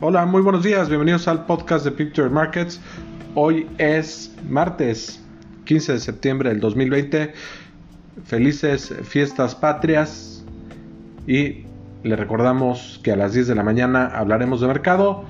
Hola, muy buenos días, bienvenidos al podcast de Picture Markets. Hoy es martes 15 de septiembre del 2020. Felices fiestas patrias y le recordamos que a las 10 de la mañana hablaremos de mercado.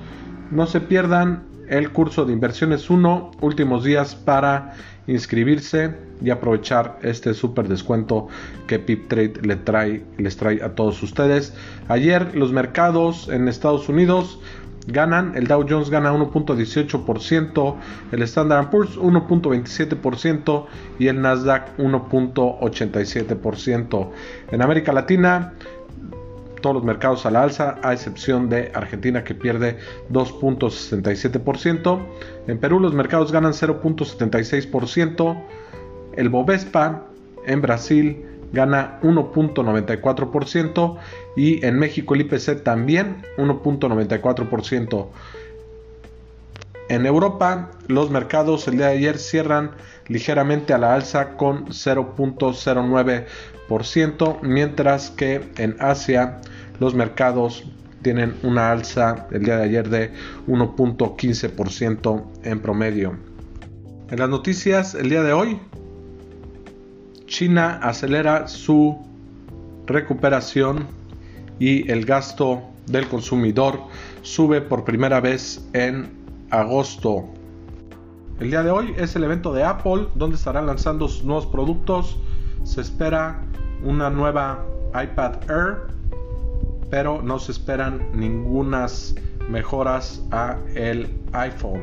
No se pierdan el curso de inversiones 1, últimos días para inscribirse y aprovechar este súper descuento que PipTrade le trae, les trae a todos ustedes. Ayer los mercados en Estados Unidos ganan, el Dow Jones gana 1.18%, el Standard Poor's 1.27% y el Nasdaq 1.87%. En América Latina, todos los mercados a la alza, a excepción de Argentina que pierde 2.67%. En Perú los mercados ganan 0.76%. El Bovespa en Brasil gana 1.94% y en México el IPC también 1.94%. En Europa los mercados el día de ayer cierran ligeramente a la alza con 0.09%, mientras que en Asia los mercados tienen una alza el día de ayer de 1.15% en promedio. En las noticias el día de hoy, China acelera su recuperación y el gasto del consumidor sube por primera vez en agosto. El día de hoy es el evento de Apple donde estarán lanzando sus nuevos productos. Se espera una nueva iPad Air, pero no se esperan ningunas mejoras a el iPhone.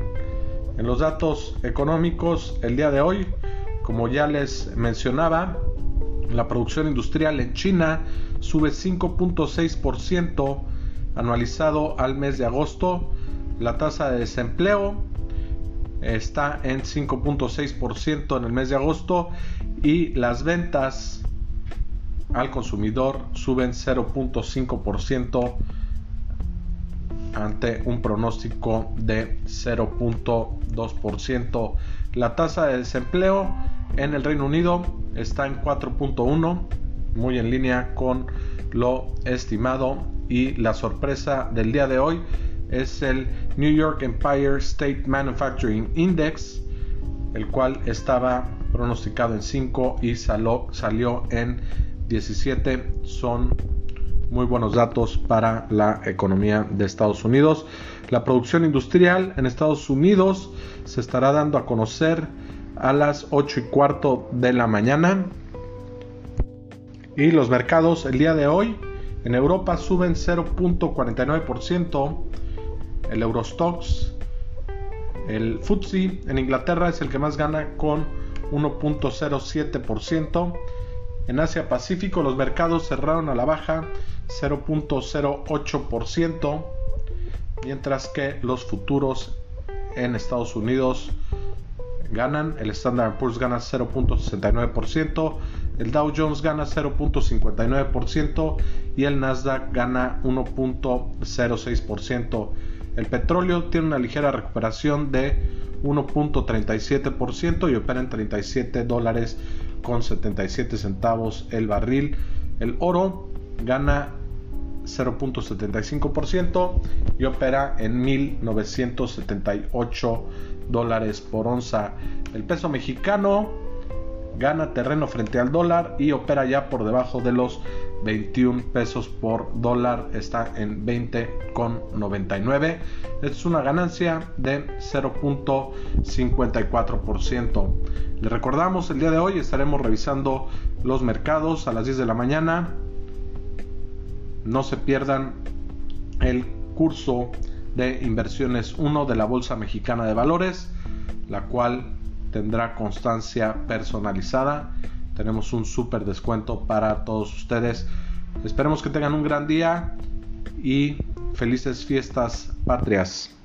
En los datos económicos el día de hoy como ya les mencionaba, la producción industrial en China sube 5.6% anualizado al mes de agosto. La tasa de desempleo está en 5.6% en el mes de agosto y las ventas al consumidor suben 0.5% ante un pronóstico de 0.2%. La tasa de desempleo en el Reino Unido está en 4.1, muy en línea con lo estimado y la sorpresa del día de hoy es el New York Empire State Manufacturing Index, el cual estaba pronosticado en 5 y salió, salió en 17. Son muy buenos datos para la economía de Estados Unidos. La producción industrial en Estados Unidos se estará dando a conocer a las 8 y cuarto de la mañana. Y los mercados el día de hoy en Europa suben 0.49%. El Eurostox, el FTSE en Inglaterra es el que más gana con 1.07%. En Asia Pacífico los mercados cerraron a la baja 0.08%, mientras que los futuros en Estados Unidos ganan, el Standard Poor's gana 0.69%, el Dow Jones gana 0.59% y el Nasdaq gana 1.06%. El petróleo tiene una ligera recuperación de 1.37% y opera en 37 dólares con 77 centavos el barril. El oro gana 0.75% y opera en 1978 dólares por onza. El peso mexicano gana terreno frente al dólar y opera ya por debajo de los 21 pesos por dólar, está en 20,99. Es una ganancia de 0.54%. Le recordamos, el día de hoy estaremos revisando los mercados a las 10 de la mañana. No se pierdan el curso de inversiones 1 de la Bolsa Mexicana de Valores, la cual tendrá constancia personalizada. Tenemos un súper descuento para todos ustedes. Esperemos que tengan un gran día y felices fiestas patrias.